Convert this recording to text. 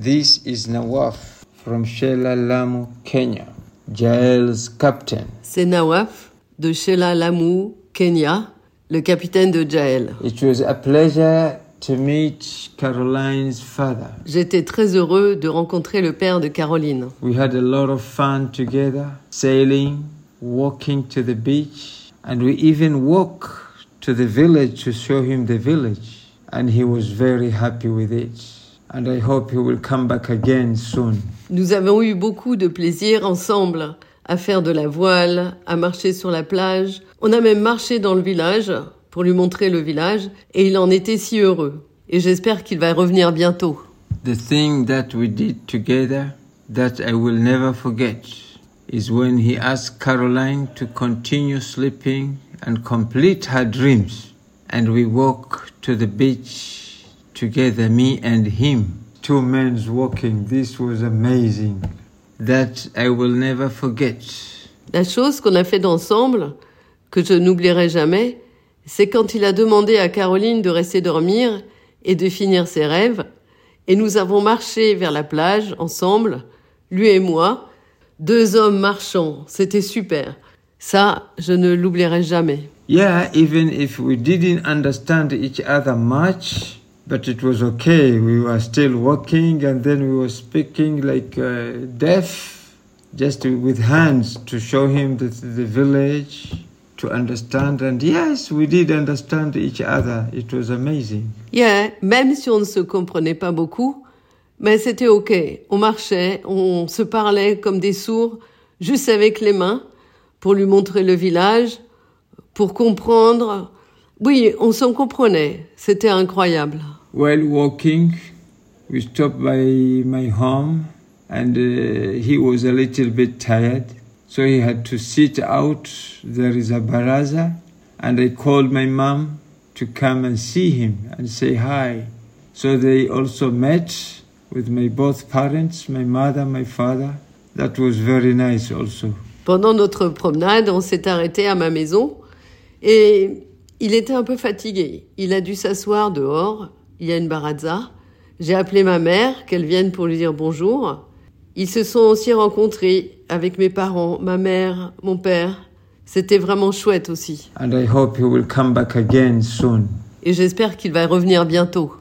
This is Nawaf from Shela Lamu, Kenya, Jael's captain. C'est Nawaf de Sheila Lamu, Kenya, le capitaine de Jael. It was a pleasure to meet Caroline's father. J'étais très heureux de rencontrer le père de Caroline. We had a lot of fun together, sailing, walking to the beach, and we even walked to the village to show him the village. And he was very happy with it. And I hope he will come back again soon. Nous avons eu beaucoup de plaisir ensemble à faire de la voile, à marcher sur la plage. On a même marché dans le village pour lui montrer le village et il en était si heureux. Et j'espère qu'il va revenir bientôt. The thing that we did together that I will never forget is when he asked Caroline to continue sleeping and complete her dreams. And we walk to the beach together, me and him. Two men walking. This was amazing. That I will never forget. La chose qu'on a fait ensemble, que je n'oublierai jamais, c'est quand il a demandé à Caroline de rester dormir et de finir ses rêves, et nous avons marché vers la plage ensemble, lui et moi, deux hommes marchant, c'était super. Ça, je ne l'oublierai jamais. Yeah, even if we didn't understand each other much, but it was okay. We were still walking and then we were speaking like uh, deaf, just with hands to show him the, the village, to understand. And yes, we did understand each other. It was amazing. Yeah, même si on ne se comprenait pas beaucoup, mais c'était ok. On marchait, on se parlait comme des sourds, juste avec les mains, pour lui montrer le village, pour comprendre. Oui, on s'en comprenait. C'était incroyable. While walking, we stopped by my home and uh, he was a little bit tired. So he had to sit out. There is a baraza. And I called my mom to come and see him and say hi. So they also met with my both parents, my mother, my father. That was very nice also. Pendant notre promenade, on s'est arrêté à ma maison et il était un peu fatigué. Il a dû s'asseoir dehors. Il y a une baraza. J'ai appelé ma mère, qu'elle vienne pour lui dire bonjour. Ils se sont aussi rencontrés avec mes parents, ma mère, mon père. C'était vraiment chouette aussi. And I hope he will come back again soon. Et j'espère qu'il va revenir bientôt.